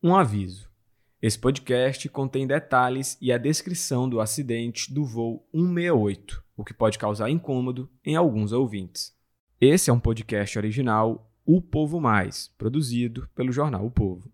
Um aviso: esse podcast contém detalhes e a descrição do acidente do voo 168, o que pode causar incômodo em alguns ouvintes. Esse é um podcast original O Povo Mais, produzido pelo jornal O Povo.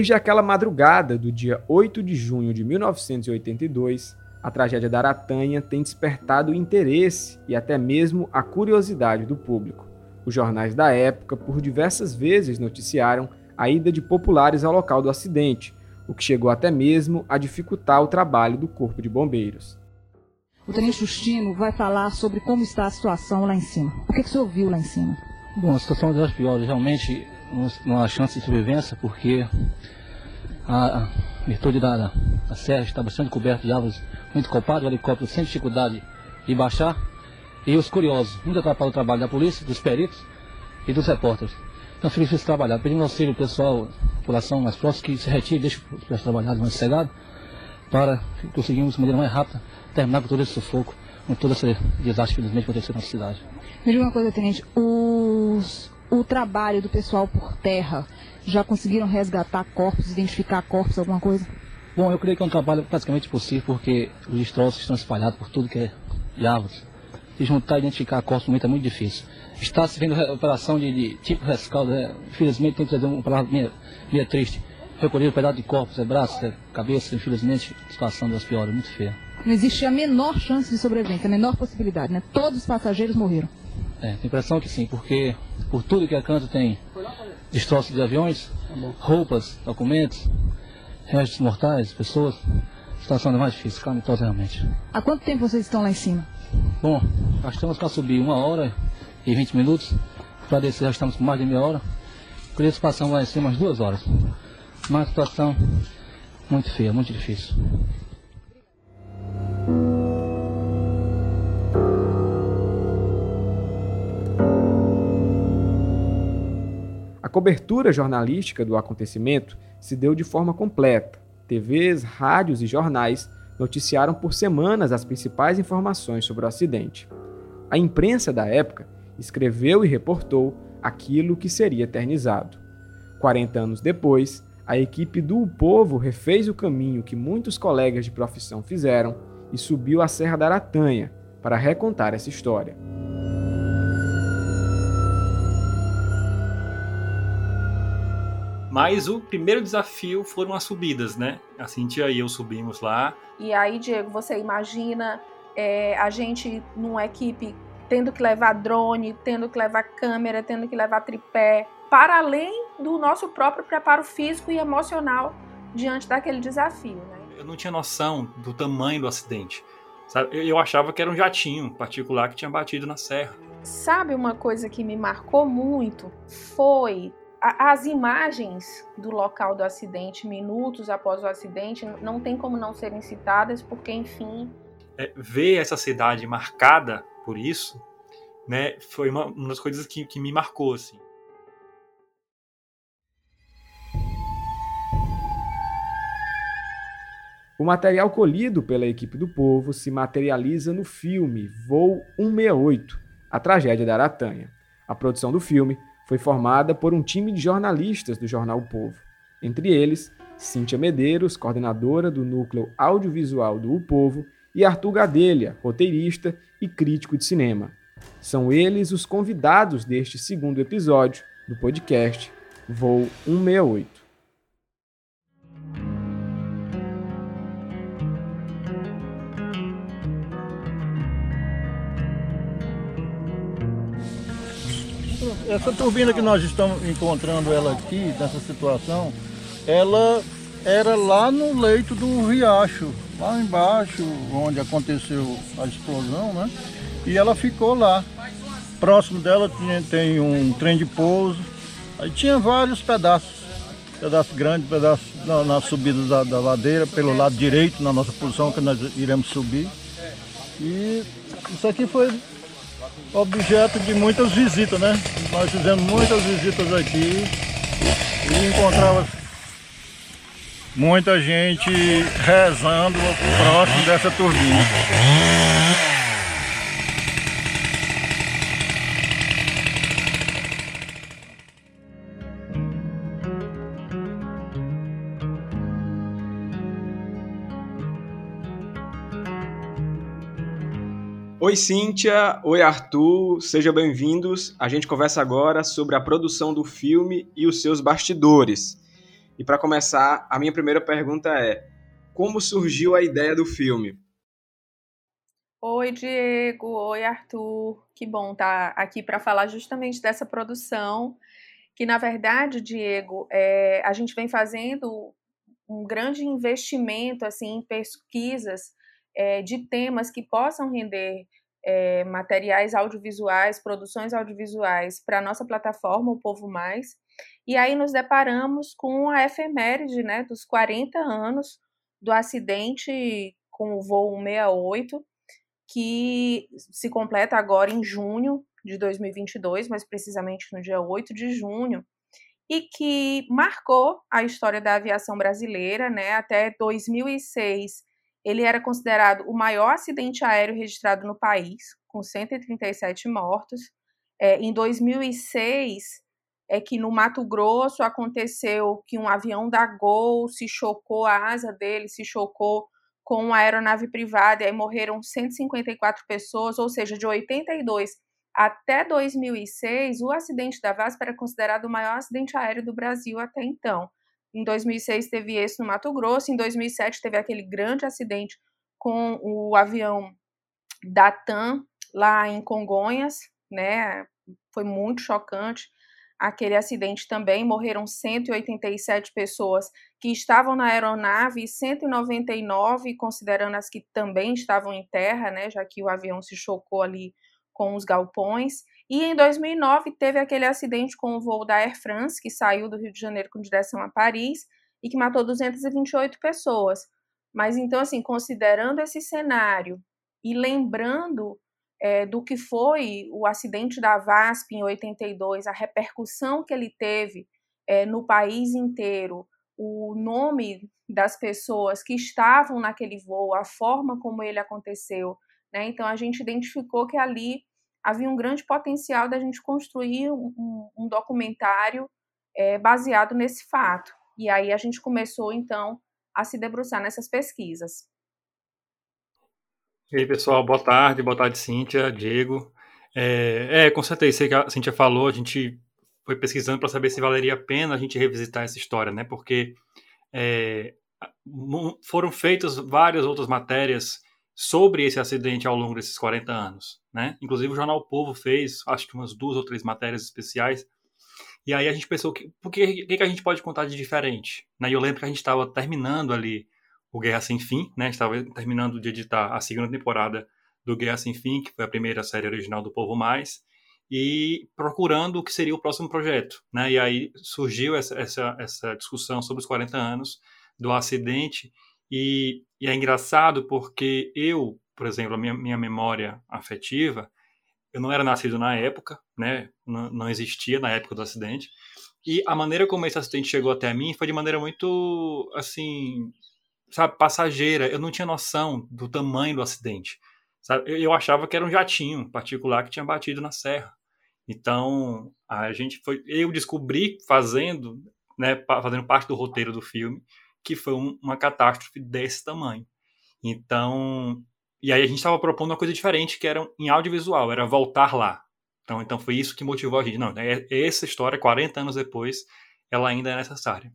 Desde aquela madrugada do dia 8 de junho de 1982, a tragédia da Aratanha tem despertado o interesse e até mesmo a curiosidade do público. Os jornais da época, por diversas vezes, noticiaram a ida de populares ao local do acidente, o que chegou até mesmo a dificultar o trabalho do Corpo de Bombeiros. O Tenente Justino vai falar sobre como está a situação lá em cima. O que, que o senhor viu lá em cima? Bom, a situação é das piores. Realmente, uma chance de sobrevivência, porque a virtude da, da, serra está bastante coberta de árvores muito copadas, o helicóptero sem dificuldade de baixar, e os curiosos, muito atrapalhado o trabalho da polícia, dos peritos e dos repórteres. Então fica difícil trabalhar. Pedindo auxílio pessoal, população mais próxima, que se retire, deixe os pessoal trabalhar mais sossegado, para conseguirmos de maneira mais rápida terminar com todo esse sufoco, com todo esse desastre que infelizmente aconteceu na cidade. Me diga uma coisa, Tenente, os, o trabalho do pessoal por terra, já conseguiram resgatar corpos, identificar corpos, alguma coisa? Bom, eu creio que é um trabalho praticamente possível, porque os destroços estão espalhados por tudo que é de árvores. Se juntar e identificar corpos momento é muito difícil. Está se vendo operação de, de tipo rescaldo, né? infelizmente tem que trazer uma palavra meio, meio triste. Recolher um pedaço de corpos, é braço, é cabeça, infelizmente a situação das piores, muito feia. Não existe a menor chance de sobrevivência, a menor possibilidade, né? Todos os passageiros morreram. É, tem impressão que sim, porque por tudo que a canto tem destroços de aviões, roupas, documentos, restos mortais, pessoas. A situação é mais difícil, calamitosa realmente. Há quanto tempo vocês estão lá em cima? Bom, nós estamos para subir uma hora e 20 minutos. Para descer já estamos com mais de meia hora. Por isso passamos lá em cima umas duas horas. Uma situação muito feia, muito difícil. Cobertura jornalística do acontecimento se deu de forma completa. TVs, rádios e jornais noticiaram por semanas as principais informações sobre o acidente. A imprensa da época escreveu e reportou aquilo que seria eternizado. 40 anos depois, a equipe do o Povo refez o caminho que muitos colegas de profissão fizeram e subiu a Serra da Aratanha para recontar essa história. Mas o primeiro desafio foram as subidas, né? A Cintia e eu subimos lá. E aí, Diego, você imagina é, a gente numa equipe tendo que levar drone, tendo que levar câmera, tendo que levar tripé, para além do nosso próprio preparo físico e emocional diante daquele desafio, né? Eu não tinha noção do tamanho do acidente. Sabe? Eu achava que era um jatinho particular que tinha batido na serra. Sabe uma coisa que me marcou muito? Foi as imagens do local do acidente, minutos após o acidente, não tem como não serem citadas, porque, enfim. É, ver essa cidade marcada por isso, né, foi uma, uma das coisas que, que me marcou, assim. O material colhido pela equipe do povo se materializa no filme Voo 168, a tragédia da Aratanha. A produção do filme foi formada por um time de jornalistas do jornal o Povo. Entre eles, Cíntia Medeiros, coordenadora do núcleo audiovisual do O Povo, e Arthur Gadelha, roteirista e crítico de cinema. São eles os convidados deste segundo episódio do podcast Voo 168. Essa turbina que nós estamos encontrando ela aqui, nessa situação, ela era lá no leito do riacho, lá embaixo, onde aconteceu a explosão, né? E ela ficou lá. Próximo dela tinha, tem um trem de pouso. Aí tinha vários pedaços. Pedaço grande, pedaço na, na subida da, da, ladeira, pelo lado direito, na nossa posição que nós iremos subir. E isso aqui foi objeto de muitas visitas, né? Nós fizemos muitas visitas aqui e encontrava muita gente rezando próximo dessa turbina. Oi, Cíntia. Oi, Arthur. Sejam bem-vindos. A gente conversa agora sobre a produção do filme e os seus bastidores. E para começar, a minha primeira pergunta é: como surgiu a ideia do filme? Oi, Diego. Oi, Arthur. Que bom estar tá aqui para falar justamente dessa produção. Que, na verdade, Diego, é, a gente vem fazendo um grande investimento assim, em pesquisas é, de temas que possam render é, materiais audiovisuais, produções audiovisuais para a nossa plataforma, o Povo Mais. E aí nos deparamos com a efeméride né, dos 40 anos do acidente com o voo 168, que se completa agora em junho de 2022, mais precisamente no dia 8 de junho, e que marcou a história da aviação brasileira, né? Até 2006, ele era considerado o maior acidente aéreo registrado no país, com 137 mortos. É, em 2006, é que no Mato Grosso aconteceu que um avião da Gol se chocou, a asa dele se chocou com uma aeronave privada e aí morreram 154 pessoas, ou seja, de 82 até 2006, o acidente da VASP era considerado o maior acidente aéreo do Brasil até então. Em 2006 teve esse no Mato Grosso, em 2007 teve aquele grande acidente com o avião da TAM lá em Congonhas, né? Foi muito chocante aquele acidente também. Morreram 187 pessoas que estavam na aeronave e 199, considerando as que também estavam em terra, né? Já que o avião se chocou ali com os galpões. E em 2009 teve aquele acidente com o voo da Air France, que saiu do Rio de Janeiro com direção a Paris e que matou 228 pessoas. Mas então, assim, considerando esse cenário e lembrando é, do que foi o acidente da VASP em 82, a repercussão que ele teve é, no país inteiro, o nome das pessoas que estavam naquele voo, a forma como ele aconteceu. Né? Então, a gente identificou que ali havia um grande potencial da gente construir um, um documentário é, baseado nesse fato. E aí a gente começou, então, a se debruçar nessas pesquisas. E aí, pessoal, boa tarde, boa tarde, Cíntia, Diego. É, é com certeza, isso que a Cíntia falou, a gente foi pesquisando para saber se valeria a pena a gente revisitar essa história, né? Porque é, foram feitas várias outras matérias sobre esse acidente ao longo desses 40 anos, né? Inclusive o jornal o Povo fez, acho que umas duas ou três matérias especiais. E aí a gente pensou que por que, que a gente pode contar de diferente, né? E eu lembro que a gente estava terminando ali o Guerra Sem Fim, né? Estava terminando de editar a segunda temporada do Guerra Sem Fim, que foi a primeira série original do Povo Mais, e procurando o que seria o próximo projeto, né? E aí surgiu essa, essa, essa discussão sobre os 40 anos do acidente e, e, é engraçado porque eu, por exemplo, a minha, minha memória afetiva, eu não era nascido na época, né? Não, não, existia na época do acidente. E a maneira como esse acidente chegou até mim foi de maneira muito, assim, sabe, passageira. Eu não tinha noção do tamanho do acidente. Sabe? Eu, eu achava que era um jatinho particular que tinha batido na serra. Então, a gente foi. Eu descobri fazendo, né, fazendo parte do roteiro do filme, que foi um, uma catástrofe desse tamanho. Então, e aí a gente estava propondo uma coisa diferente, que era em audiovisual, era voltar lá. Então, então foi isso que motivou a gente. Não, é, essa história, 40 anos depois, ela ainda é necessária.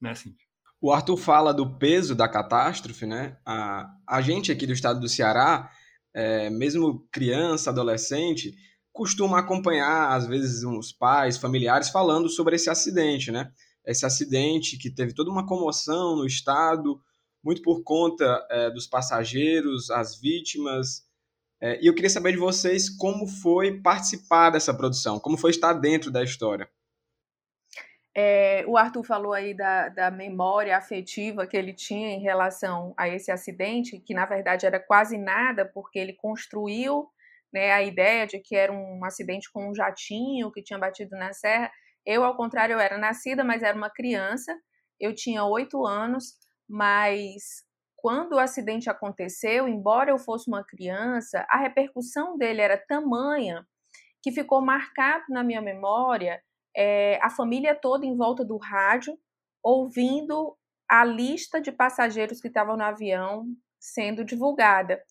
Né, assim. O Arthur fala do peso da catástrofe, né? A, a gente aqui do estado do Ceará, é, mesmo criança, adolescente, costuma acompanhar, às vezes, uns pais, familiares falando sobre esse acidente, né? Esse acidente que teve toda uma comoção no estado, muito por conta é, dos passageiros, as vítimas. É, e eu queria saber de vocês como foi participar dessa produção, como foi estar dentro da história. É, o Arthur falou aí da, da memória afetiva que ele tinha em relação a esse acidente, que na verdade era quase nada, porque ele construiu né, a ideia de que era um acidente com um jatinho que tinha batido na serra. Eu, ao contrário, eu era nascida, mas era uma criança, eu tinha oito anos, mas quando o acidente aconteceu, embora eu fosse uma criança, a repercussão dele era tamanha que ficou marcado na minha memória é, a família toda em volta do rádio, ouvindo a lista de passageiros que estavam no avião sendo divulgada.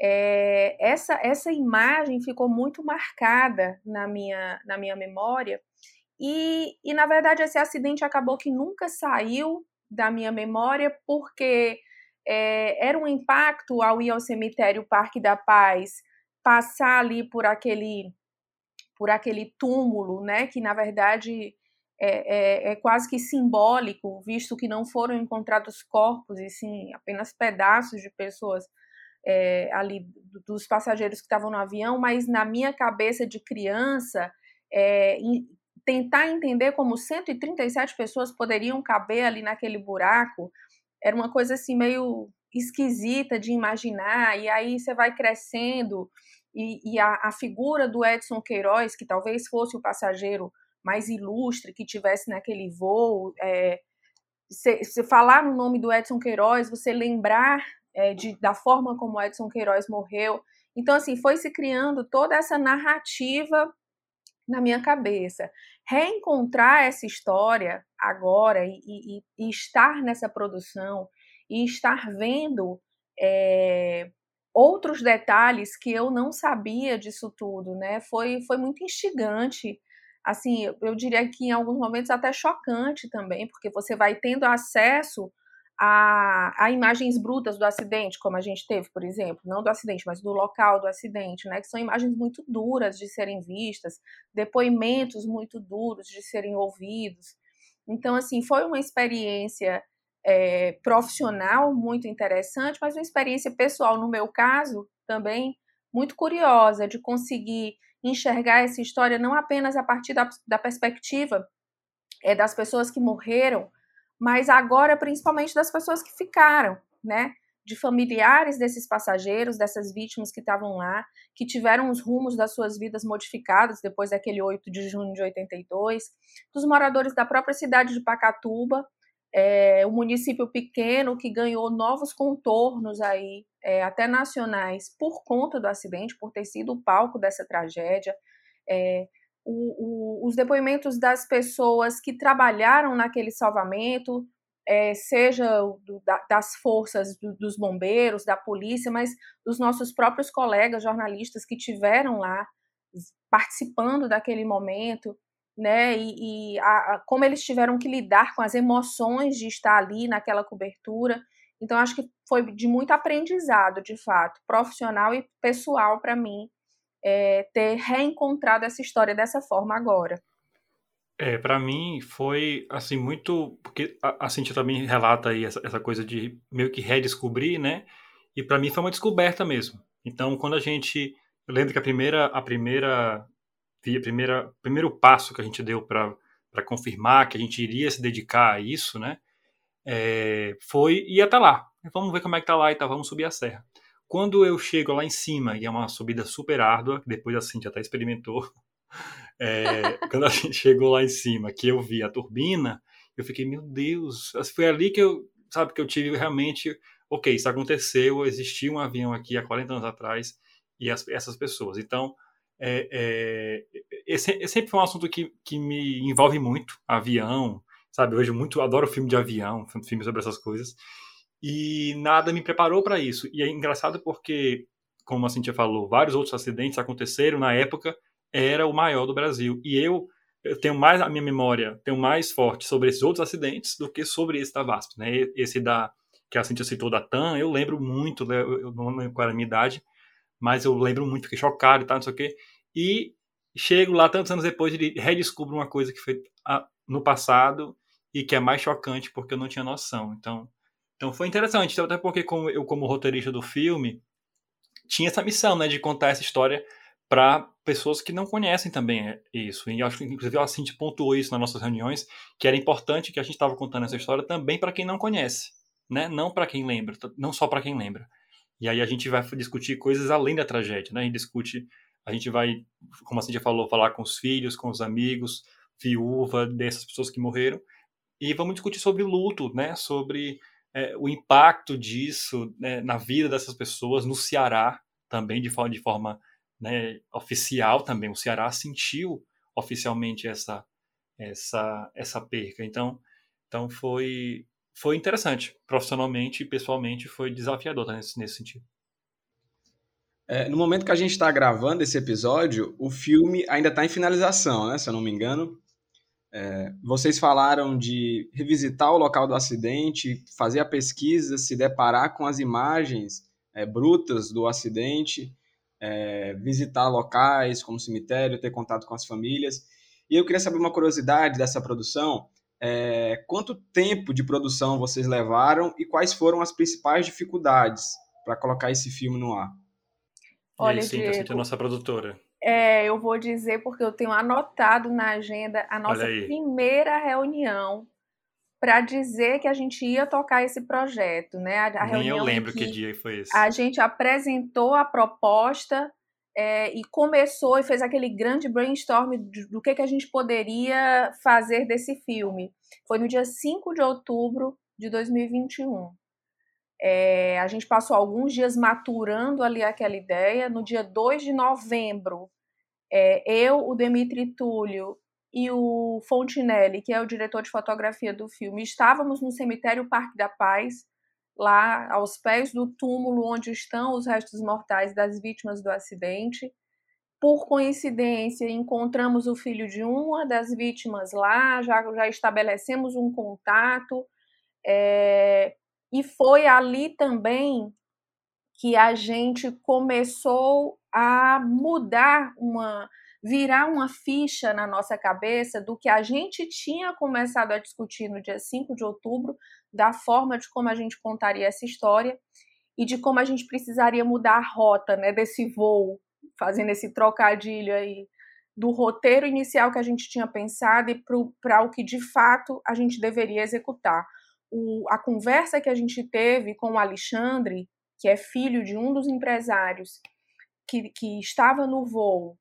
É, essa, essa imagem ficou muito marcada na minha, na minha memória, e, e na verdade esse acidente acabou que nunca saiu da minha memória, porque é, era um impacto ao ir ao cemitério Parque da Paz, passar ali por aquele por aquele túmulo, né, que na verdade é, é, é, quase que simbólico, visto que não foram encontrados corpos, e sim apenas pedaços de pessoas é, ali, dos passageiros que estavam no avião, mas na minha cabeça de criança, é, tentar entender como 137 pessoas poderiam caber ali naquele buraco, era uma coisa assim meio esquisita de imaginar, e aí você vai crescendo e, e a, a, figura do Edson Queiroz, que talvez fosse o passageiro mais ilustre que tivesse naquele voo, é, se, se, falar no nome do Edson Queiroz, você lembrar é, de, da forma como Edson Queiroz morreu. Então, assim, foi se criando toda essa narrativa na minha cabeça. Reencontrar essa história agora e, e, e estar nessa produção e estar vendo é, outros detalhes que eu não sabia disso tudo, né? Foi, foi muito instigante. Assim, eu diria que em alguns momentos até chocante também, porque você vai tendo acesso a, a, imagens brutas do acidente, como a gente teve, por exemplo, não do acidente, mas do local do acidente, né? Que são imagens muito duras de serem vistas, depoimentos muito duros de serem ouvidos. Então, assim, foi uma experiência é, profissional muito interessante, mas uma experiência pessoal, no meu caso, também muito curiosa, de conseguir enxergar essa história não apenas a partir da, da perspectiva é, das pessoas que morreram, mas agora principalmente das pessoas que ficaram, né? De familiares desses passageiros, dessas vítimas que estavam lá, que tiveram os rumos das suas vidas modificados depois daquele 8 de junho de 82, dos moradores da própria cidade de Pacatuba, é, um município pequeno que ganhou novos contornos aí, é, até nacionais, por conta do acidente, por ter sido o palco dessa tragédia. É, o, o, os depoimentos das pessoas que trabalharam naquele salvamento, é, seja do, da, das forças do, dos bombeiros, da polícia, mas dos nossos próprios colegas jornalistas que tiveram lá participando daquele momento né? E, e a, a, como eles tiveram que lidar com as emoções de estar ali naquela cobertura. Então, acho que foi de muito aprendizado, de fato, profissional e pessoal para mim, é, ter reencontrado essa história dessa forma agora. É, para mim foi assim muito porque a, Cintia também relata aí essa, essa coisa de meio que redescobrir, né? E para mim foi uma descoberta mesmo. Então, quando a gente, eu lembro que a primeira a primeira a primeira, primeiro passo que a gente deu para confirmar que a gente iria se dedicar a isso, né? É, foi ir até lá. Vamos ver como é que tá lá e tá, vamos subir a serra. Quando eu chego lá em cima, e é uma subida super árdua, que depois a Cintia até experimentou, é, quando a gente chegou lá em cima, que eu vi a turbina, eu fiquei, meu Deus, foi ali que eu, sabe, que eu tive realmente, ok, isso aconteceu, existia um avião aqui há 40 anos atrás, e as, essas pessoas. Então, é, é, esse, esse sempre foi um assunto que, que me envolve muito, avião, sabe? Hoje muito adoro filme de avião, filme sobre essas coisas. E nada me preparou para isso. E é engraçado porque, como a Cintia falou, vários outros acidentes aconteceram na época, era o maior do Brasil. E eu, eu tenho mais a minha memória, tenho mais forte sobre esses outros acidentes do que sobre esse da VASP, né? Esse da que a Cintia citou da TAM, eu lembro muito, né? eu não lembro qual era a minha idade, mas eu lembro muito, fiquei chocado e tal, não sei o quê. E chego lá tantos anos depois e redescubro uma coisa que foi no passado e que é mais chocante porque eu não tinha noção. Então, então foi interessante, até porque como eu como roteirista do filme tinha essa missão, né, de contar essa história para pessoas que não conhecem também isso. E acho que inclusive a Cintia pontuou isso nas nossas reuniões, que era importante que a gente estava contando essa história também para quem não conhece, né? Não para quem lembra, não só para quem lembra. E aí a gente vai discutir coisas além da tragédia, né? A gente discute, a gente vai, como a Cintia falou, falar com os filhos, com os amigos, viúva dessas pessoas que morreram, e vamos discutir sobre luto, né? Sobre é, o impacto disso né, na vida dessas pessoas no Ceará também de forma, de forma né, oficial também. O Ceará sentiu oficialmente essa essa essa perca. Então então foi foi interessante profissionalmente e pessoalmente foi desafiador tá, nesse, nesse sentido. É, no momento que a gente está gravando esse episódio, o filme ainda está em finalização, né? Se eu não me engano. É, vocês falaram de revisitar o local do acidente, fazer a pesquisa, se deparar com as imagens é, brutas do acidente, é, visitar locais como cemitério, ter contato com as famílias. E eu queria saber uma curiosidade dessa produção: é, quanto tempo de produção vocês levaram e quais foram as principais dificuldades para colocar esse filme no ar? Olha, e aí, Diego, a nossa produtora. É, eu vou dizer porque eu tenho anotado na agenda a nossa primeira reunião para dizer que a gente ia tocar esse projeto, né? A, a Nem eu lembro que, que, dia foi esse. A gente apresentou a proposta é, e começou e fez aquele grande brainstorm do, do que, que a gente poderia fazer desse filme. Foi no dia 5 de outubro de 2021. É, a gente passou alguns dias maturando ali aquela ideia. No dia 2 de novembro, é, eu, o Demetri Túlio e o Fontinelli, que é o diretor de fotografia do filme, estávamos no cemitério Parque da Paz, lá aos pés do túmulo onde estão os restos mortais das vítimas do acidente. Por coincidência, encontramos o filho de uma das vítimas lá, já, já estabelecemos um contato. É, e foi ali também que a gente começou a mudar uma virar uma ficha na nossa cabeça do que a gente tinha começado a discutir no dia 5 de outubro, da forma de como a gente contaria essa história e de como a gente precisaria mudar a rota, né, desse voo, fazendo esse trocadilho aí do roteiro inicial que a gente tinha pensado e para o que de fato a gente deveria executar o, a conversa que a gente teve com o Alexandre, que é filho de um dos empresários que, que estava no voo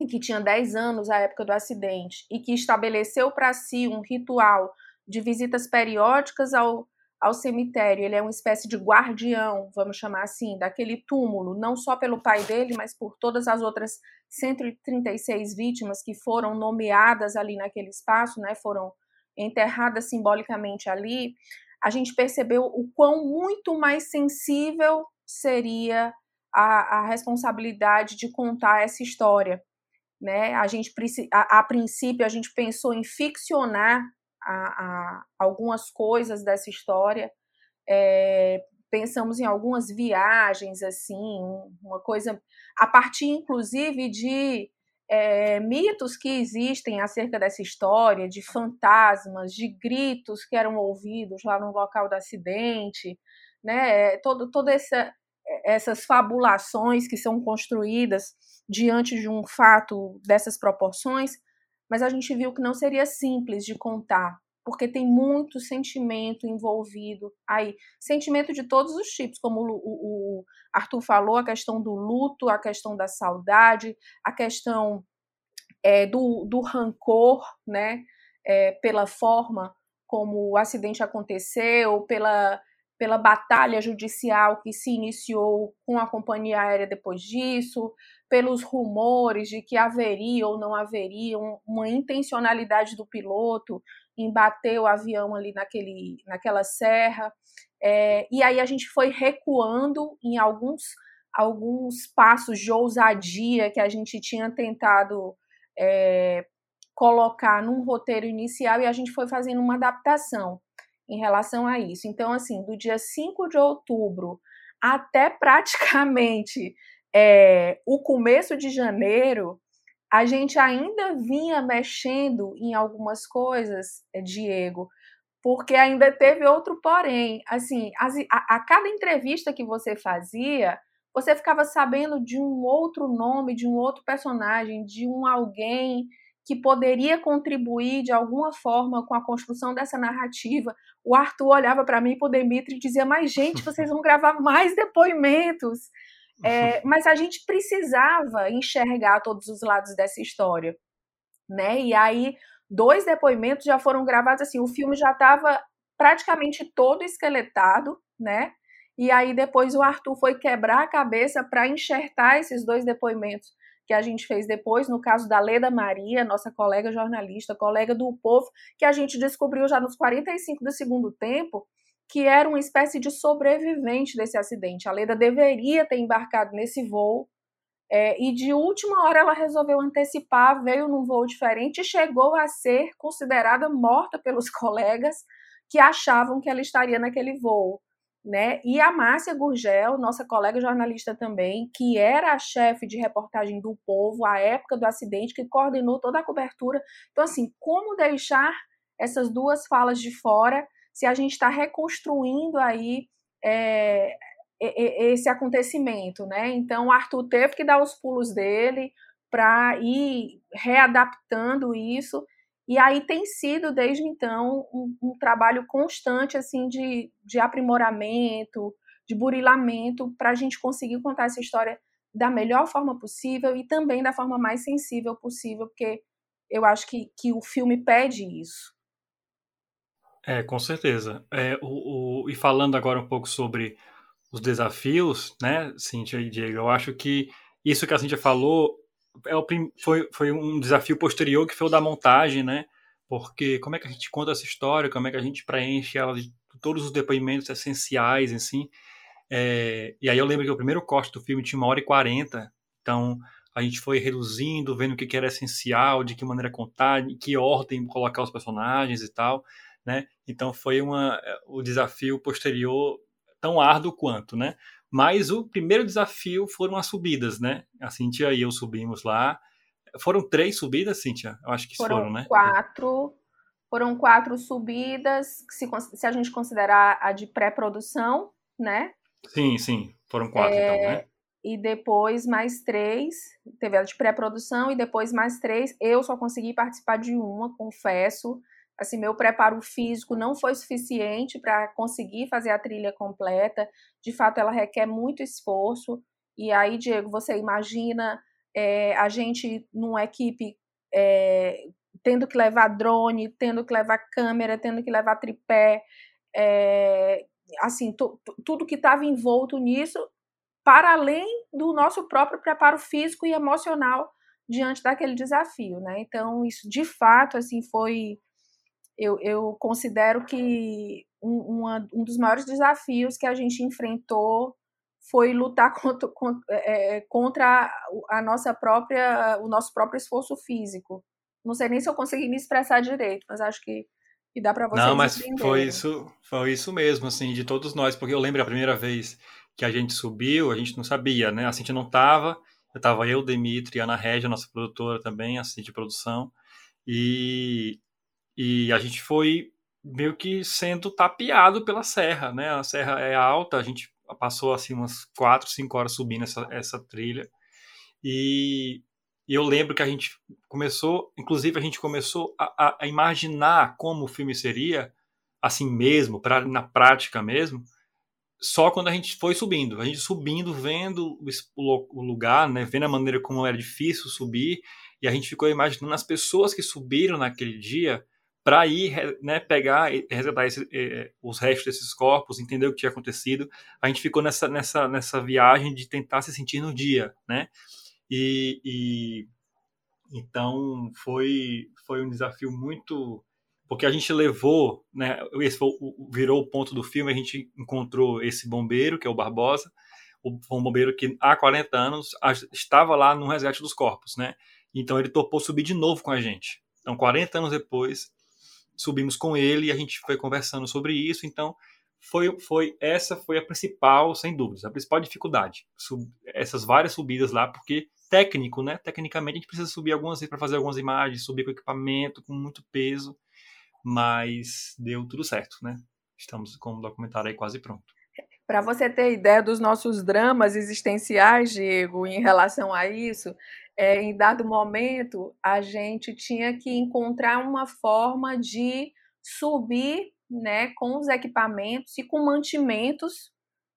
e que tinha 10 anos à época do acidente e que estabeleceu para si um ritual de visitas periódicas ao, ao cemitério. Ele é uma espécie de guardião, vamos chamar assim, daquele túmulo, não só pelo pai dele, mas por todas as outras 136 vítimas que foram nomeadas ali naquele espaço, né? Foram enterrada simbolicamente ali, a gente percebeu o quão muito mais sensível seria a, a responsabilidade de contar essa história. Né? A gente, a, a princípio, a gente pensou em ficcionar a, a algumas coisas dessa história, é, pensamos em algumas viagens, assim, uma coisa, a partir, inclusive, de é, mitos que existem acerca dessa história, de fantasmas, de gritos que eram ouvidos lá no local do acidente, né? Todo, toda essa, essas fabulações que são construídas diante de um fato dessas proporções, mas a gente viu que não seria simples de contar, porque tem muito sentimento envolvido aí. Sentimento de todos os tipos, como o, Arthur falou, a questão do luto, a questão da saudade, a questão é, do, do rancor, né? É, pela forma como o acidente aconteceu, pela, pela batalha judicial que se iniciou com a companhia aérea depois disso, pelos rumores de que haveria ou não haveria uma intencionalidade do piloto em bater o avião ali naquele, naquela serra. É, e aí a gente foi recuando em alguns, alguns passos de ousadia que a gente tinha tentado é, colocar num roteiro inicial e a gente foi fazendo uma adaptação em relação a isso. Então, assim, do dia 5 de outubro até praticamente é, o começo de janeiro, a gente ainda vinha mexendo em algumas coisas, eh, Diego, porque ainda teve outro porém. Assim, a, a cada entrevista que você fazia, você ficava sabendo de um outro nome, de um outro personagem, de um alguém que poderia contribuir de alguma forma com a construção dessa narrativa. O Arthur olhava para mim e para o Demetri e dizia: Mas, gente, vocês vão gravar mais depoimentos. É, mas a gente precisava enxergar todos os lados dessa história. Né? E aí, dois depoimentos já foram gravados assim, o filme já estava praticamente todo esqueletado, né? E aí depois o Arthur foi quebrar a cabeça para enxertar esses dois depoimentos que a gente fez depois, no caso da Leda Maria, nossa colega jornalista, colega do Povo, que a gente descobriu já nos 45 do segundo tempo, que era uma espécie de sobrevivente desse acidente. A Leda deveria ter embarcado nesse voo, é, e de última hora ela resolveu antecipar, veio num voo diferente e chegou a ser considerada morta pelos colegas que achavam que ela estaria naquele voo né? E a Márcia Gurgel, nossa colega jornalista também, que era a chefe de reportagem do Povo à época do acidente, que coordenou toda a cobertura. Então, assim, como deixar essas duas falas de fora se a gente está reconstruindo aí é, esse acontecimento, né? Então, Arthur teve que dar os pulos dele para ir readaptando isso e aí tem sido, desde então, um, um trabalho constante assim de, de aprimoramento, de burilamento, para a gente conseguir contar essa história da melhor forma possível e também da forma mais sensível possível, porque eu acho que, que o filme pede isso. É, com certeza. É, o, o, e falando agora um pouco sobre os desafios, né, Cíntia e Diego, eu acho que isso que a Cíntia falou é o foi, foi um desafio posterior que foi o da montagem, né? Porque como é que a gente conta essa história, como é que a gente preenche ela de todos os depoimentos essenciais, assim. É, e aí eu lembro que o primeiro corte do filme tinha uma hora e quarenta, então a gente foi reduzindo, vendo o que era essencial, de que maneira contar, em que ordem colocar os personagens e tal, né? Então foi uma, o desafio posterior tão árduo quanto, né? Mas o primeiro desafio foram as subidas, né? A Cintia e eu subimos lá. Foram três subidas, Cintia? Eu acho que foram, foram né? Quatro. Foram quatro subidas, se, se a gente considerar a de pré-produção, né? Sim, sim. Foram quatro, é, então, né? E depois mais três. Teve a de pré-produção e depois mais três. Eu só consegui participar de uma, confesso assim, meu preparo físico não foi suficiente para conseguir fazer a trilha completa. De fato, ela requer muito esforço. E aí, Diego, você imagina é, a gente numa equipe é, tendo que levar drone, tendo que levar câmera, tendo que levar tripé, é, assim, tudo que estava envolto nisso, para além do nosso próprio preparo físico e emocional diante daquele desafio, né? Então, isso de fato, assim, foi eu, eu considero que um, uma, um dos maiores desafios que a gente enfrentou foi lutar contra, é, contra a nossa própria, o nosso próprio esforço físico. Não sei nem se eu consegui me expressar direito, mas acho que, que dá para vocês Não, mas foi isso, foi isso mesmo, assim, de todos nós, porque eu lembro a primeira vez que a gente subiu, a gente não sabia, né? A gente não tava, eu tava eu, Demitri, Ana Régia, nossa produtora também, assim, de produção, e e a gente foi meio que sendo tapeado pela serra, né? A serra é alta, a gente passou assim umas 4, 5 horas subindo essa, essa trilha. E, e eu lembro que a gente começou, inclusive a gente começou a, a imaginar como o filme seria, assim mesmo, pra, na prática mesmo, só quando a gente foi subindo. A gente subindo, vendo o, o lugar, né? Vendo a maneira como era difícil subir. E a gente ficou imaginando as pessoas que subiram naquele dia para ir né, pegar e resgatar esse, eh, os restos desses corpos, entender o que tinha acontecido. A gente ficou nessa, nessa, nessa viagem de tentar se sentir no dia, né? E, e então foi, foi um desafio muito porque a gente levou, né, esse foi, virou o ponto do filme, a gente encontrou esse bombeiro, que é o Barbosa, o, um bombeiro que há 40 anos estava lá no resgate dos corpos, né? Então ele topou subir de novo com a gente. Então, 40 anos depois, subimos com ele e a gente foi conversando sobre isso. Então, foi, foi essa foi a principal, sem dúvidas, a principal dificuldade. Sub, essas várias subidas lá, porque técnico, né? Tecnicamente a gente precisa subir algumas vezes para fazer algumas imagens, subir com equipamento, com muito peso, mas deu tudo certo, né? Estamos com o documentário aí quase pronto. Para você ter ideia dos nossos dramas existenciais, Diego, em relação a isso, é, em dado momento a gente tinha que encontrar uma forma de subir né, com os equipamentos e com mantimentos,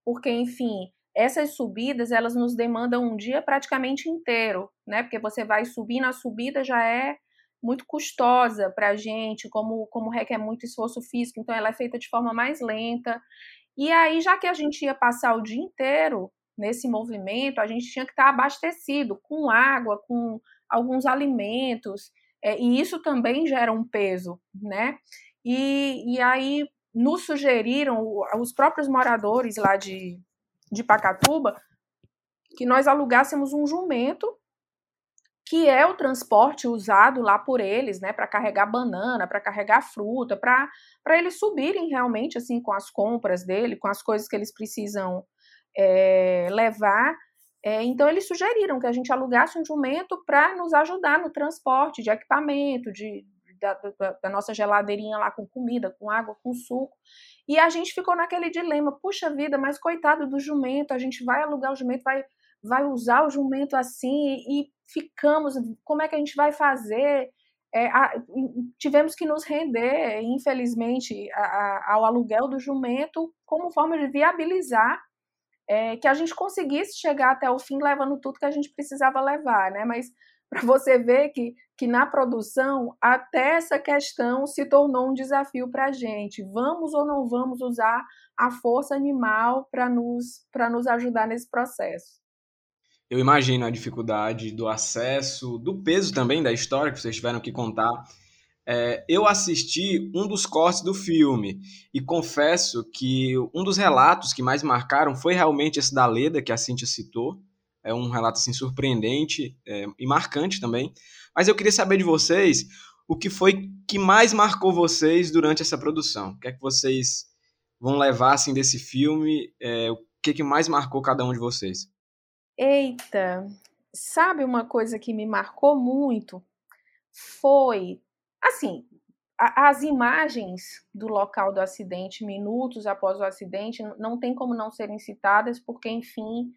porque, enfim, essas subidas elas nos demandam um dia praticamente inteiro, né? Porque você vai subir na subida já é muito custosa para a gente, como, como requer muito esforço físico, então ela é feita de forma mais lenta. E aí, já que a gente ia passar o dia inteiro nesse movimento, a gente tinha que estar abastecido com água, com alguns alimentos, é, e isso também gera um peso, né? E, e aí nos sugeriram, os próprios moradores lá de, de Pacatuba, que nós alugássemos um jumento, que é o transporte usado lá por eles, né, para carregar banana, para carregar fruta, para eles subirem realmente assim com as compras dele, com as coisas que eles precisam é, levar. É, então eles sugeriram que a gente alugasse um jumento para nos ajudar no transporte de equipamento, de, da, da, da, nossa geladeirinha lá com comida, com água, com suco. E a gente ficou naquele dilema, puxa vida, mas coitado do jumento, a gente vai alugar o jumento, vai, vai usar o jumento assim e ficamos, como é que a gente vai fazer? É, a, tivemos que nos render, infelizmente, a, a, ao aluguel do jumento como forma de viabilizar é, que a gente conseguisse chegar até o fim levando tudo que a gente precisava levar, né? Mas para você ver que, que na produção até essa questão se tornou um desafio para a gente. Vamos ou não vamos usar a força animal para nos, nos ajudar nesse processo? Eu imagino a dificuldade do acesso, do peso também da história que vocês tiveram que contar. É, eu assisti um dos cortes do filme e confesso que um dos relatos que mais marcaram foi realmente esse da Leda, que a Cintia citou é um relato assim surpreendente é, e marcante também. Mas eu queria saber de vocês o que foi que mais marcou vocês durante essa produção. O que é que vocês vão levar assim desse filme? É, o que, que mais marcou cada um de vocês? Eita, sabe uma coisa que me marcou muito? Foi assim, a, as imagens do local do acidente, minutos após o acidente, não tem como não serem citadas, porque, enfim,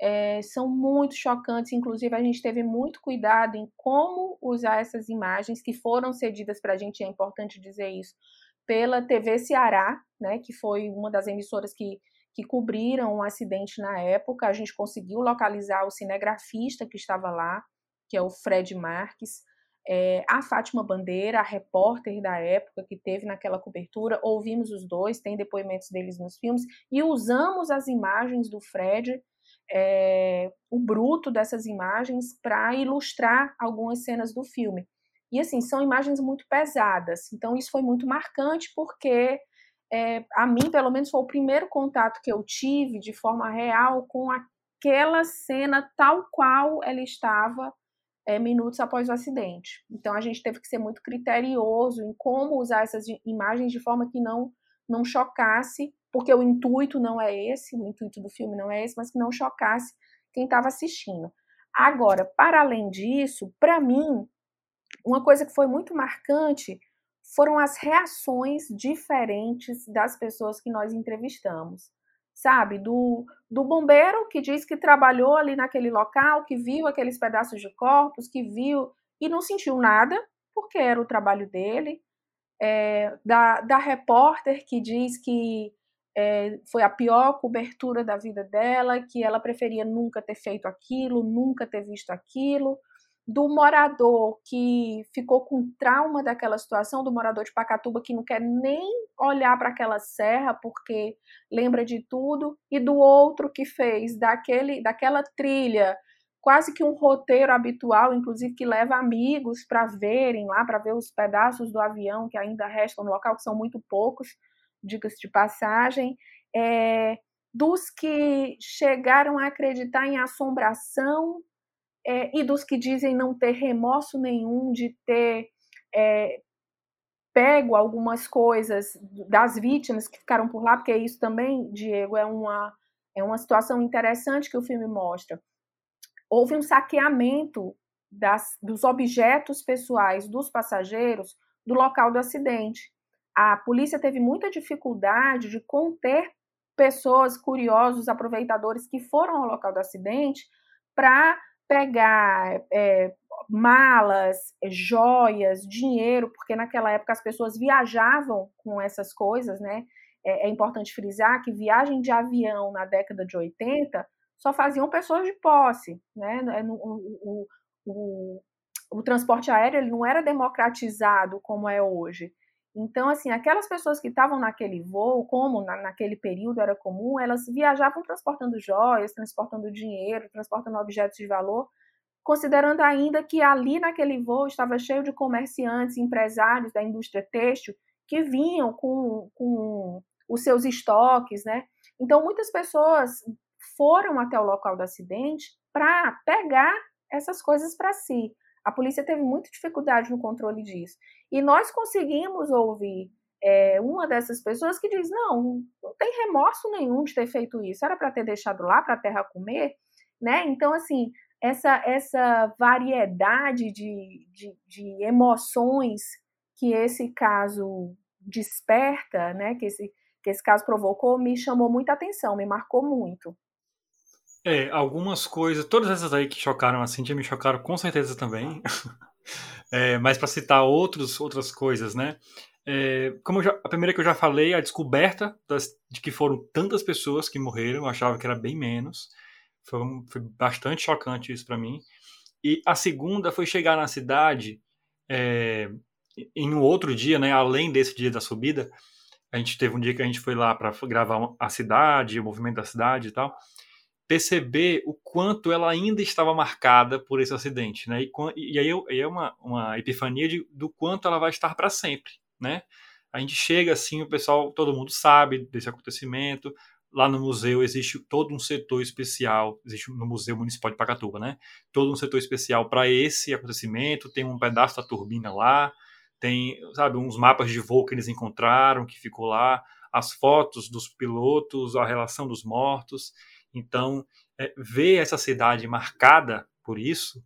é, são muito chocantes. Inclusive, a gente teve muito cuidado em como usar essas imagens que foram cedidas para a gente, é importante dizer isso, pela TV Ceará, né, que foi uma das emissoras que, que cobriram o um acidente na época. A gente conseguiu localizar o cinegrafista que estava lá, que é o Fred Marques. É, a Fátima Bandeira, a repórter da época que teve naquela cobertura, ouvimos os dois, tem depoimentos deles nos filmes, e usamos as imagens do Fred é, o bruto dessas imagens para ilustrar algumas cenas do filme. E assim, são imagens muito pesadas. Então, isso foi muito marcante porque, é, a mim, pelo menos, foi o primeiro contato que eu tive de forma real com aquela cena tal qual ela estava é, minutos após o acidente. Então, a gente teve que ser muito criterioso em como usar essas imagens de forma que não, não chocasse porque o intuito não é esse, o intuito do filme não é esse, mas que não chocasse quem estava assistindo. Agora, para além disso, para mim, uma coisa que foi muito marcante foram as reações diferentes das pessoas que nós entrevistamos. Sabe, do, do bombeiro que diz que trabalhou ali naquele local, que viu aqueles pedaços de corpos, que viu e não sentiu nada, porque era o trabalho dele. É, da, da repórter que diz que é, foi a pior cobertura da vida dela, que ela preferia nunca ter feito aquilo, nunca ter visto aquilo. Do morador que ficou com trauma daquela situação, do morador de Pacatuba que não quer nem olhar para aquela serra porque lembra de tudo, e do outro que fez daquele, daquela trilha quase que um roteiro habitual, inclusive que leva amigos para verem lá, para ver os pedaços do avião que ainda restam no local, que são muito poucos diga-se de passagem, é, dos que chegaram a acreditar em assombração é, e dos que dizem não ter remorso nenhum de ter é, pego algumas coisas das vítimas que ficaram por lá, porque isso também, Diego, é uma, é uma situação interessante que o filme mostra. houve um saqueamento das, dos objetos pessoais dos passageiros do local do acidente. A polícia teve muita dificuldade de conter pessoas curiosos, aproveitadores que foram ao local do acidente para pegar é, malas, joias, dinheiro, porque naquela época as pessoas viajavam com essas coisas, né? É, é importante frisar que viagem de avião na década de 80 só faziam pessoas de posse, né? O, o, o, o transporte aéreo ele não era democratizado como é hoje. Então, assim, aquelas pessoas que estavam naquele voo, como na, naquele período era comum, elas viajavam transportando joias, transportando dinheiro, transportando objetos de valor, considerando ainda que ali naquele voo estava cheio de comerciantes, empresários da indústria têxtil que vinham com, com os seus estoques, né? Então, muitas pessoas foram até o local do acidente para pegar essas coisas para si. A polícia teve muita dificuldade no controle disso. E nós conseguimos ouvir é, uma dessas pessoas que diz: não, não tem remorso nenhum de ter feito isso, era para ter deixado lá para a terra comer. Né? Então, assim, essa, essa variedade de, de, de emoções que esse caso desperta, né, que esse, que esse caso provocou, me chamou muita atenção, me marcou muito. É, algumas coisas, todas essas aí que chocaram a Cintia me chocaram com certeza também. é, mas para citar outros, outras coisas, né? É, como já, a primeira que eu já falei, a descoberta das, de que foram tantas pessoas que morreram, eu achava que era bem menos. Foi, foi bastante chocante isso para mim. E a segunda foi chegar na cidade é, em um outro dia, né? Além desse dia da subida, a gente teve um dia que a gente foi lá para gravar a cidade, o movimento da cidade e tal perceber o quanto ela ainda estava marcada por esse acidente, né? E, e aí, aí, é uma, uma epifania de, do quanto ela vai estar para sempre, né? A gente chega assim, o pessoal, todo mundo sabe desse acontecimento. Lá no museu existe todo um setor especial, existe no Museu Municipal de Pacatuba, né? Todo um setor especial para esse acontecimento. Tem um pedaço da turbina lá, tem, sabe, uns mapas de voo que eles encontraram, que ficou lá, as fotos dos pilotos, a relação dos mortos. Então, é, ver essa cidade marcada por isso,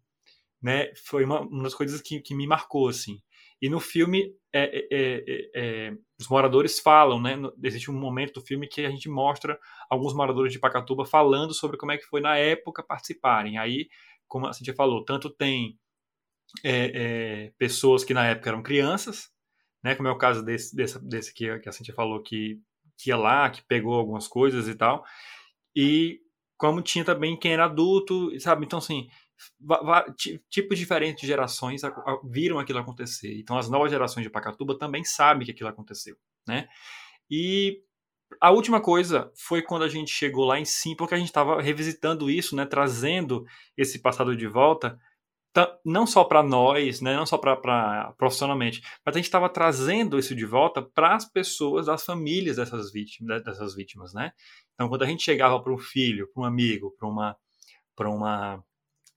né, foi uma, uma das coisas que, que me marcou, assim. E no filme, é, é, é, é os moradores falam, né? Existe um momento do filme que a gente mostra alguns moradores de Pacatuba falando sobre como é que foi na época participarem. Aí, como a Cintia falou, tanto tem é, pessoas que na época eram crianças, né? Como é o caso desse, desse, desse que, que a Cintia falou que, que ia lá, que pegou algumas coisas e tal. E como tinha também quem era adulto, sabe? Então, assim, tipos diferentes de gerações viram aquilo acontecer. Então, as novas gerações de Pacatuba também sabem que aquilo aconteceu, né? E a última coisa foi quando a gente chegou lá em cima, porque a gente estava revisitando isso, né? Trazendo esse passado de volta não só para nós, né, não só para profissionalmente, mas a gente estava trazendo isso de volta para as pessoas, as famílias dessas vítimas, dessas vítimas, né? Então, quando a gente chegava para um filho, para um amigo, para uma, para uma,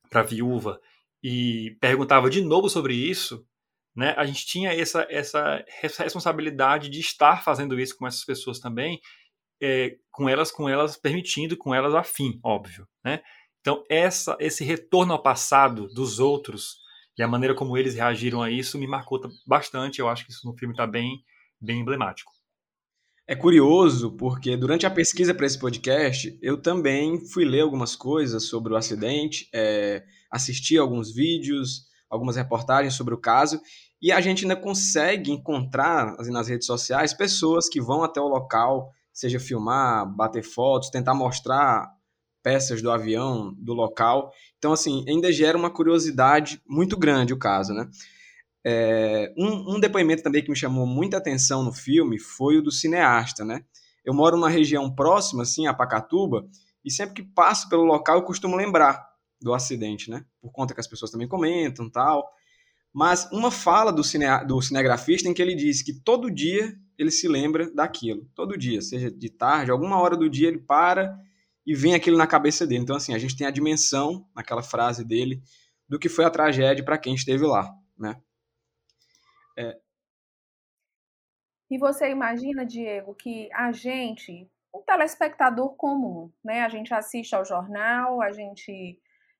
para viúva e perguntava de novo sobre isso, né? A gente tinha essa, essa responsabilidade de estar fazendo isso com essas pessoas também, é, com elas, com elas permitindo, com elas afim, óbvio, né? Então, essa, esse retorno ao passado dos outros e a maneira como eles reagiram a isso me marcou bastante. Eu acho que isso no filme está bem, bem emblemático. É curioso porque durante a pesquisa para esse podcast eu também fui ler algumas coisas sobre o acidente, é, assisti alguns vídeos, algumas reportagens sobre o caso e a gente ainda consegue encontrar nas redes sociais pessoas que vão até o local, seja filmar, bater fotos, tentar mostrar peças do avião, do local. Então, assim, ainda gera uma curiosidade muito grande o caso, né? É, um, um, depoimento também que me chamou muita atenção no filme foi o do cineasta, né? Eu moro numa região próxima, assim, a Pacatuba, e sempre que passo pelo local eu costumo lembrar do acidente, né? Por conta que as pessoas também comentam tal. Mas uma fala do, cine, do cinegrafista em que ele diz que todo dia ele se lembra daquilo. Todo dia, seja de tarde, alguma hora do dia ele para e vem aquilo na cabeça dele. Então, assim, a gente tem a dimensão, naquela frase dele, do que foi a tragédia para quem esteve lá, né? É... E você imagina, Diego, que a gente, um telespectador comum, né? A gente assiste ao jornal, a gente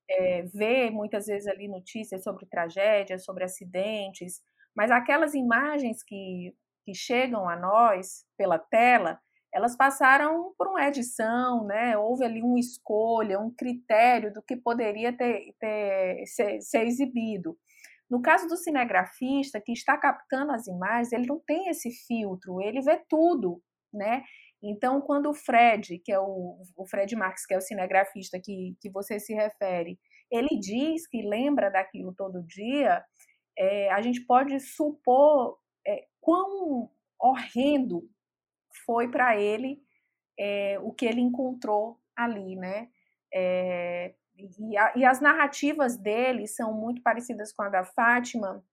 é, vê muitas vezes ali notícias sobre tragédias, sobre acidentes, mas aquelas imagens que, que chegam a nós pela tela, elas passaram por uma edição, né? houve ali uma escolha, um critério do que poderia ter, ter ser, ser exibido. No caso do cinegrafista que está captando as imagens, ele não tem esse filtro, ele vê tudo, né? Então, quando o Fred, que é o, o Fred Marx, que é o cinegrafista que, que você se refere, ele diz que lembra daquilo todo dia, é, a gente pode supor é, quão horrendo foi para ele é, o que ele encontrou ali, né? É, e, a, e, as narrativas dele são muito parecidas com a da Fátima,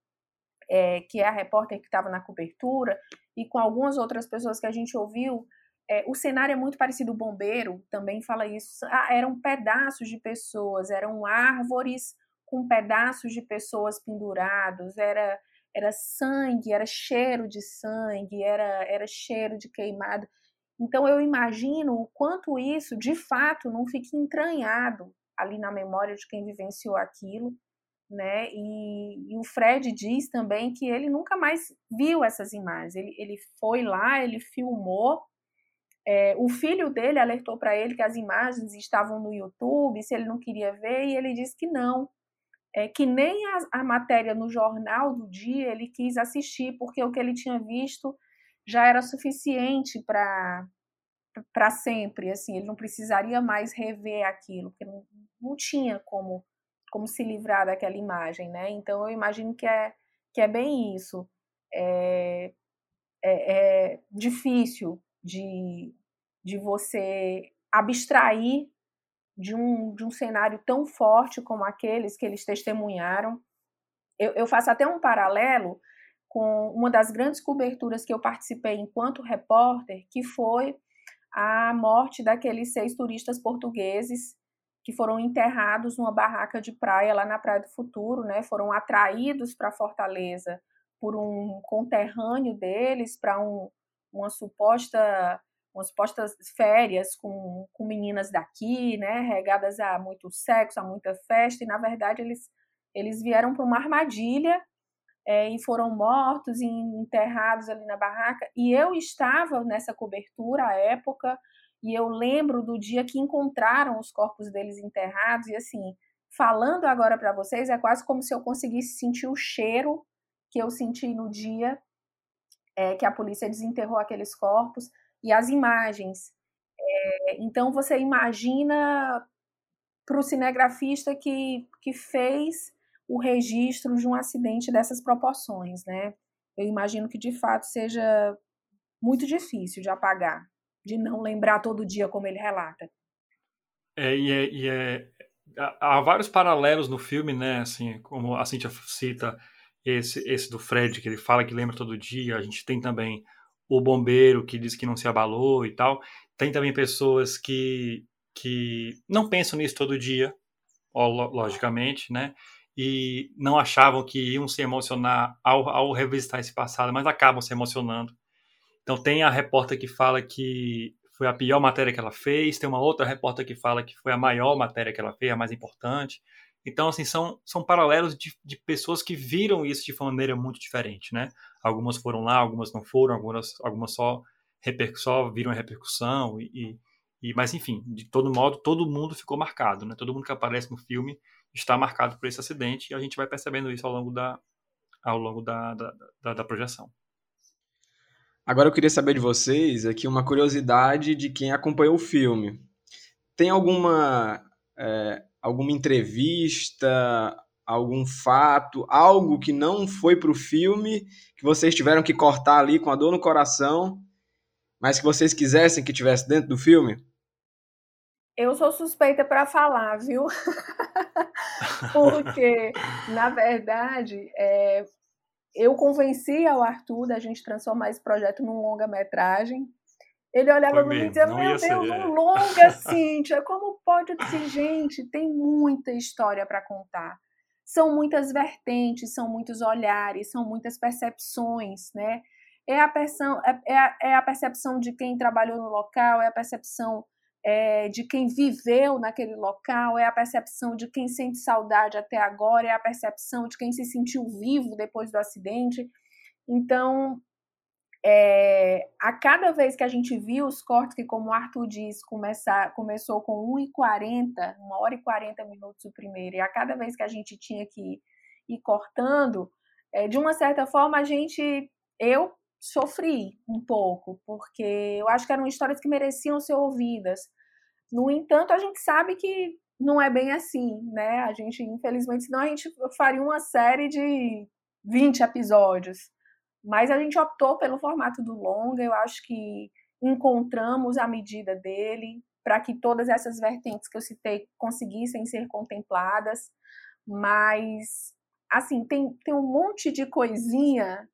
é, que é a repórter que estava na cobertura, e com algumas outras pessoas que a gente ouviu, é, o cenário é muito parecido, o bombeiro também fala isso. Ah, eram pedaços de pessoas, eram árvores com pedaços de pessoas pendurados, era, era sangue, era cheiro de sangue, era, era cheiro de queimado. Então eu imagino o quanto isso, de fato, não fica entranhado ali na memória de quem vivenciou aquilo, né? E, e, o Fred diz também que ele nunca mais viu essas imagens. Ele, ele foi lá, ele filmou, é, o filho dele alertou para ele que as imagens estavam no YouTube, se ele não queria ver, e ele disse que não. É, que nem a, a matéria no jornal do dia ele quis assistir, porque o que ele tinha visto já era suficiente para para sempre, assim, ele não precisaria mais rever aquilo, porque não, não tinha como como se livrar daquela imagem, né? Então eu imagino que é que é bem isso, é, é, é difícil de, de você abstrair de um, de um cenário tão forte como aqueles que eles testemunharam. Eu, eu faço até um paralelo com uma das grandes coberturas que eu participei enquanto repórter, que foi a morte daqueles seis turistas portugueses que foram enterrados numa barraca de praia lá na Praia do Futuro, né? Foram atraídos para Fortaleza por um conterrâneo deles para um, uma suposta umas supostas férias com, com meninas daqui, né, regadas a muito sexo, a muita festa, e na verdade eles, eles vieram para uma armadilha é, e foram mortos e enterrados ali na barraca. E eu estava nessa cobertura à época, e eu lembro do dia que encontraram os corpos deles enterrados, e assim, falando agora para vocês, é quase como se eu conseguisse sentir o cheiro que eu senti no dia é, que a polícia desenterrou aqueles corpos e as imagens. É, então você imagina para o cinegrafista que, que fez o registro de um acidente dessas proporções, né? Eu imagino que de fato seja muito difícil de apagar, de não lembrar todo dia como ele relata. É, e é, e é há vários paralelos no filme, né? Assim, como a Cintia cita esse, esse do Fred, que ele fala que lembra todo dia. A gente tem também o bombeiro que diz que não se abalou e tal. Tem também pessoas que, que não pensam nisso todo dia, logicamente, né? E não achavam que iam se emocionar ao, ao revisitar esse passado, mas acabam se emocionando. Então tem a repórter que fala que foi a pior matéria que ela fez, tem uma outra repórter que fala que foi a maior matéria que ela fez, a mais importante. Então, assim, são, são paralelos de, de pessoas que viram isso de maneira muito diferente, né? Algumas foram lá, algumas não foram, algumas, algumas só, reper, só viram a repercussão, e, e, mas enfim, de todo modo, todo mundo ficou marcado, né? Todo mundo que aparece no filme está marcado por esse acidente, e a gente vai percebendo isso ao longo da, ao longo da, da, da, da projeção. Agora eu queria saber de vocês aqui uma curiosidade de quem acompanhou o filme. Tem alguma é, alguma entrevista, algum fato, algo que não foi para o filme, que vocês tiveram que cortar ali com a dor no coração, mas que vocês quisessem que tivesse dentro do filme? Eu sou suspeita para falar, viu? Porque, na verdade, é, eu convenci ao Arthur da gente transformar esse projeto num longa-metragem. Ele olhava para mim e dizia, meu Deus, ser, um é. longa, Cíntia, como pode dizer, gente, tem muita história para contar. São muitas vertentes, são muitos olhares, são muitas percepções, né? É a, percepção, é, é, a, é a percepção de quem trabalhou no local, é a percepção é de quem viveu naquele local, é a percepção de quem sente saudade até agora, é a percepção de quem se sentiu vivo depois do acidente. Então, é, a cada vez que a gente viu os cortes, que como o Arthur diz, começar, começou com 1h40, 1 hora e 40 minutos o primeiro, e a cada vez que a gente tinha que ir cortando, é, de uma certa forma a gente, eu sofri um pouco, porque eu acho que eram histórias que mereciam ser ouvidas. No entanto, a gente sabe que não é bem assim, né? A gente, infelizmente, senão a gente faria uma série de 20 episódios. Mas a gente optou pelo formato do longa, eu acho que encontramos a medida dele para que todas essas vertentes que eu citei conseguissem ser contempladas, mas assim, tem, tem um monte de coisinha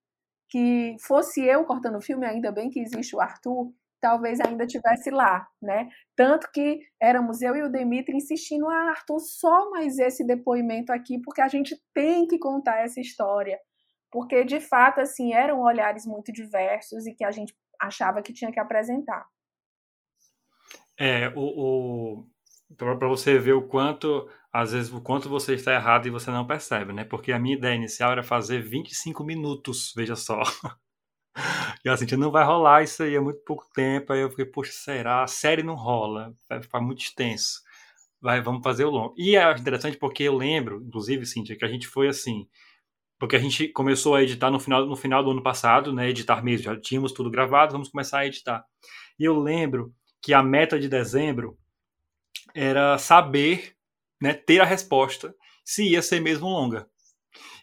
que fosse eu cortando o filme, ainda bem que existe o Arthur, talvez ainda tivesse lá, né? Tanto que éramos eu e o Demitri insistindo, ah, Arthur, só mais esse depoimento aqui, porque a gente tem que contar essa história porque de fato assim eram olhares muito diversos e que a gente achava que tinha que apresentar. É, o, o para você ver o quanto, às vezes, o quanto você está errado e você não percebe, né? Porque a minha ideia inicial era fazer 25 minutos, veja só. E assim, não vai rolar isso aí, é muito pouco tempo. Aí eu fiquei, poxa, será? A série não rola, vai ficar muito extenso. Vai, vamos fazer o longo. E é interessante porque eu lembro, inclusive, Cíntia, que a gente foi assim, porque a gente começou a editar no final, no final do ano passado, né, editar mesmo, já tínhamos tudo gravado, vamos começar a editar. E eu lembro que a meta de dezembro era saber, né, ter a resposta se ia ser mesmo longa.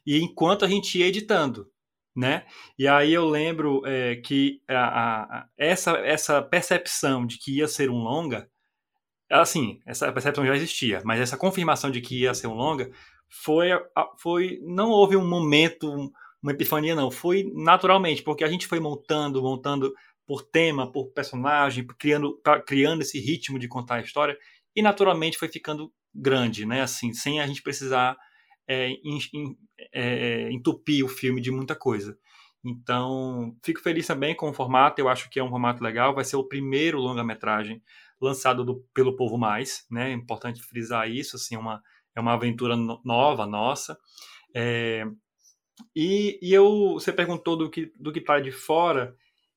E enquanto a gente ia editando, né? E aí eu lembro é, que a, a, essa, essa percepção de que ia ser um longa, assim, essa percepção já existia, mas essa confirmação de que ia ser um longa foi, foi não houve um momento, uma epifania, não. Foi naturalmente, porque a gente foi montando, montando por tema, por personagem, criando, criando esse ritmo de contar a história, e naturalmente foi ficando grande, né? Assim, sem a gente precisar é, in, in, é, entupir o filme de muita coisa. Então, fico feliz também com o formato, eu acho que é um formato legal, vai ser o primeiro longa-metragem lançado do, pelo Povo Mais, né? É importante frisar isso, assim, uma é uma aventura no, nova, nossa. É, e, e, eu, você perguntou do que do que está de fora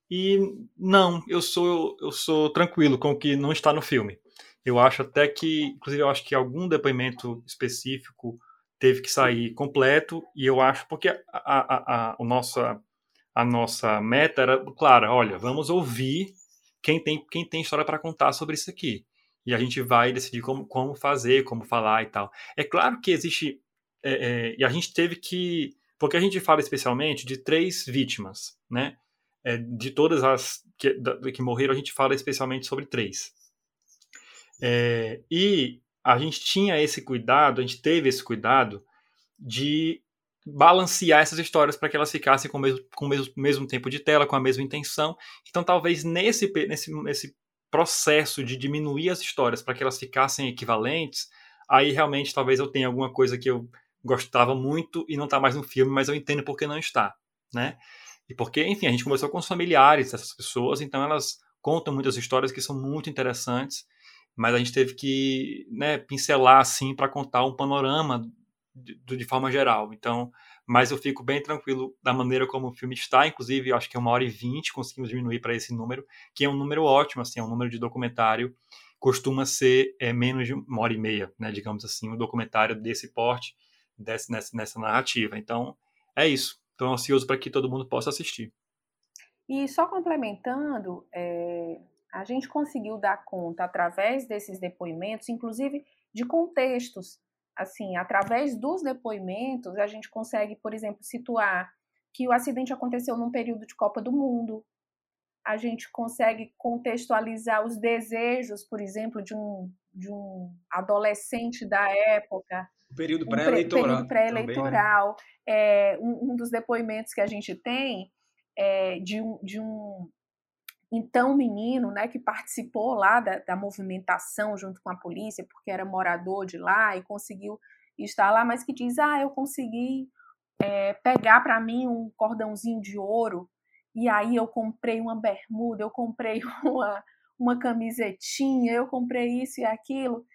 e não, eu sou eu sou tranquilo com o que não está no filme. Eu acho até que, inclusive, eu acho que algum depoimento específico teve que sair completo e eu acho porque a, a, a, a nossa a nossa meta era clara, olha, vamos ouvir quem tem quem tem história para contar sobre isso aqui e a gente vai decidir como, como fazer, como falar e tal. É claro que existe. É, é, e a gente teve que. Porque a gente fala especialmente de três vítimas, né? É, de todas as que, da, que morreram, a gente fala especialmente sobre três. É, e a gente tinha esse cuidado, a gente teve esse cuidado de balancear essas histórias para que elas ficassem com o mesmo, com o mesmo, mesmo tempo de tela, com a mesma intenção. Então, talvez nesse, nesse, nesse processo de diminuir as histórias para que elas ficassem equivalentes, aí realmente talvez eu tenha alguma coisa que eu gostava muito e não está mais no filme, mas eu entendo por que não está, né? E porque, enfim, a gente conversou com os familiares dessas pessoas, então elas contam muitas histórias que são muito interessantes, mas a gente teve que né, pincelar assim para contar um panorama de, de forma geral. Então, mas eu fico bem tranquilo da maneira como o filme está, inclusive acho que é uma hora e vinte, conseguimos diminuir para esse número, que é um número ótimo, assim, é um número de documentário, costuma ser é, menos de uma hora e meia, né, digamos assim, um documentário desse porte, desse, nessa, nessa narrativa. Então, é isso. Estou ansioso para que todo mundo possa assistir. E só complementando, é, a gente conseguiu dar conta, através desses depoimentos, inclusive de contextos assim, através dos depoimentos, a gente consegue, por exemplo, situar que o acidente aconteceu num período de Copa do Mundo. A gente consegue contextualizar os desejos, por exemplo, de um, de um adolescente da época. Período pré-eleitoral. Um período pré-eleitoral. Né? É, um, um, dos depoimentos que a gente tem é de um, de um então menino, né, que participou lá da, da movimentação junto com a polícia, porque era morador de lá e conseguiu estar lá, mas que diz, ah, eu consegui é, pegar para mim um cordãozinho de ouro e aí eu comprei uma bermuda, eu comprei uma, uma camisetinha, eu comprei isso e aquilo.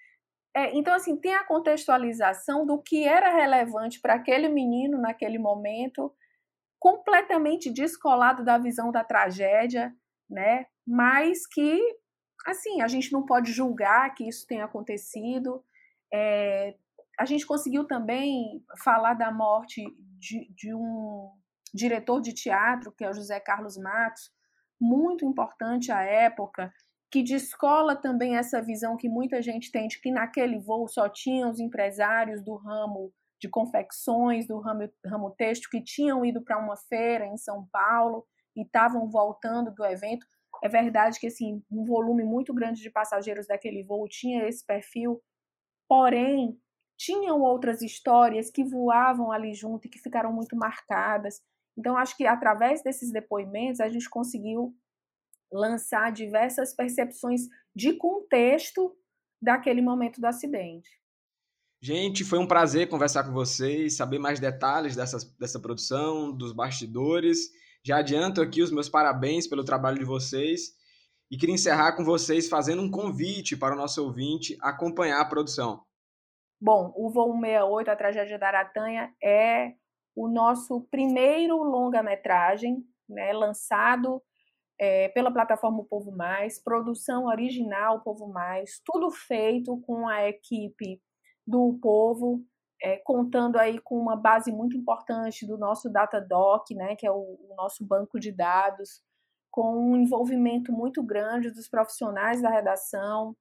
É, então, assim, tem a contextualização do que era relevante para aquele menino naquele momento, completamente descolado da visão da tragédia, né? Mas que, assim, a gente não pode julgar que isso tenha acontecido. É, a gente conseguiu também falar da morte de, de um diretor de teatro, que é o José Carlos Matos, muito importante à época, que descola também essa visão que muita gente tem de que naquele voo só tinham os empresários do ramo de confecções, do ramo, ramo texto, que tinham ido para uma feira em São Paulo e estavam voltando do evento. É verdade que assim, um volume muito grande de passageiros daquele voo tinha esse perfil, porém, tinham outras histórias que voavam ali junto e que ficaram muito marcadas. Então, acho que através desses depoimentos a gente conseguiu lançar diversas percepções de contexto daquele momento do acidente. Gente, foi um prazer conversar com vocês, saber mais detalhes dessa, dessa produção, dos bastidores. Já adianto aqui os meus parabéns pelo trabalho de vocês e queria encerrar com vocês fazendo um convite para o nosso ouvinte acompanhar a produção. Bom, o Voo 168, A Tragédia da Aratanha, é o nosso primeiro longa-metragem, né, lançado é, pela plataforma o Povo Mais, produção original Povo Mais, tudo feito com a equipe do Povo, é, contando aí com uma base muito importante do nosso Datadoc, né, que é o, o nosso banco de dados, com um envolvimento muito grande dos profissionais da redação,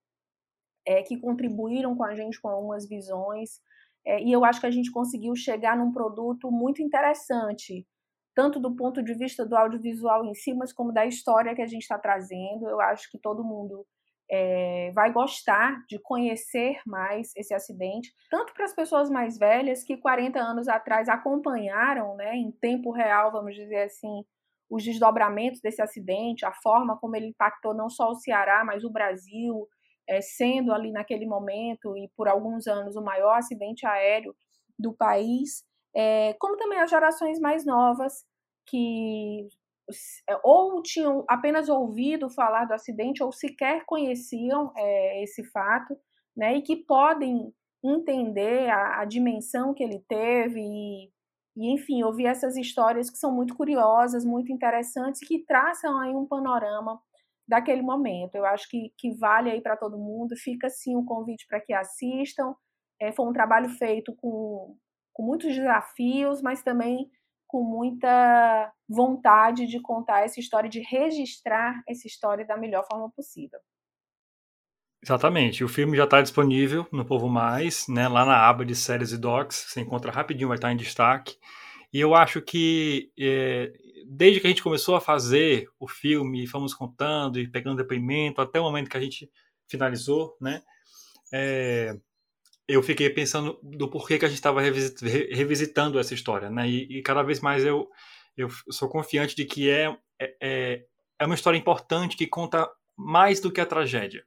é, que contribuíram com a gente com algumas visões. É, e eu acho que a gente conseguiu chegar num produto muito interessante, tanto do ponto de vista do audiovisual em si, mas como da história que a gente está trazendo. Eu acho que todo mundo é, vai gostar de conhecer mais esse acidente, tanto para as pessoas mais velhas que 40 anos atrás acompanharam, né, em tempo real, vamos dizer assim, os desdobramentos desse acidente, a forma como ele impactou não só o Ceará, mas o Brasil, é, sendo ali naquele momento e por alguns anos o maior acidente aéreo do país, é, como também as gerações mais novas que ou tinham apenas ouvido falar do acidente ou sequer conheciam é, esse fato, né, e que podem entender a, a dimensão que ele teve e, e, enfim, ouvir essas histórias que são muito curiosas, muito interessantes que traçam aí um panorama daquele momento. Eu acho que, que vale aí para todo mundo. Fica sim o um convite para que assistam. É, foi um trabalho feito com, com muitos desafios, mas também com muita vontade de contar essa história, de registrar essa história da melhor forma possível. Exatamente. O filme já está disponível no Povo Mais, né, lá na aba de séries e docs. Você encontra rapidinho, vai estar em destaque. E eu acho que é, desde que a gente começou a fazer o filme, fomos contando e pegando depoimento, até o momento que a gente finalizou, né? É, eu fiquei pensando do porquê que a gente estava revisitando essa história, né? E, e, cada vez mais eu, eu sou confiante de que é, é, é, é uma história importante que conta mais do que a tragédia,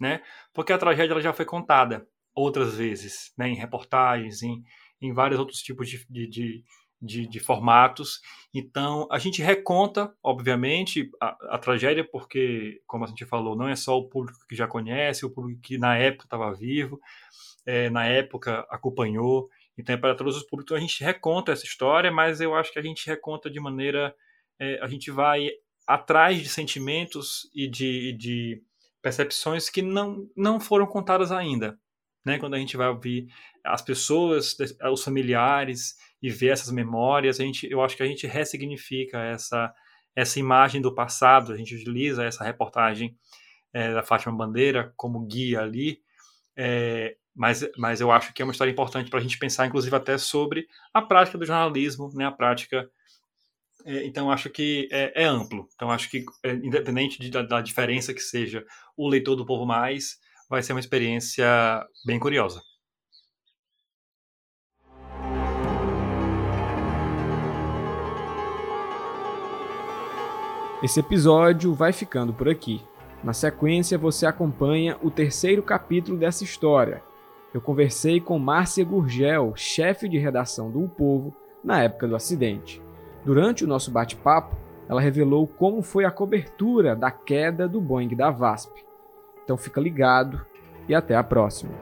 né? Porque a tragédia ela já foi contada outras vezes, né? Em reportagens, em, em vários outros tipos de, de, de de, de, formatos. Então, a gente reconta, obviamente, a, a, tragédia, porque, como a gente falou, não é só o público que já conhece, o público que na época estava vivo, é, na época acompanhou. Então, é para todos os públicos. Então, a gente reconta essa história, mas eu acho que a gente reconta de maneira. É, a gente vai atrás de sentimentos e de, de percepções que não, não foram contadas ainda. Né? Quando a gente vai ouvir as pessoas, os familiares e ver essas memórias, a gente, eu acho que a gente ressignifica essa, essa imagem do passado, a gente utiliza essa reportagem é, da Fátima Bandeira como guia ali, é, mas, mas eu acho que é uma história importante para a gente pensar, inclusive, até sobre a prática do jornalismo, né, a prática. É, então, acho que é, é, amplo. Então, acho que, é, independente de, da, da diferença que seja o leitor do Povo Mais, vai ser uma experiência bem curiosa. Esse episódio vai ficando por aqui. Na sequência, você acompanha o terceiro capítulo dessa história. Eu conversei com Márcia Gurgel, chefe de redação do o Povo, na época do acidente. Durante o nosso bate-papo, ela revelou como foi a cobertura da queda do Boeing da VASP. Então fica ligado e até a próxima.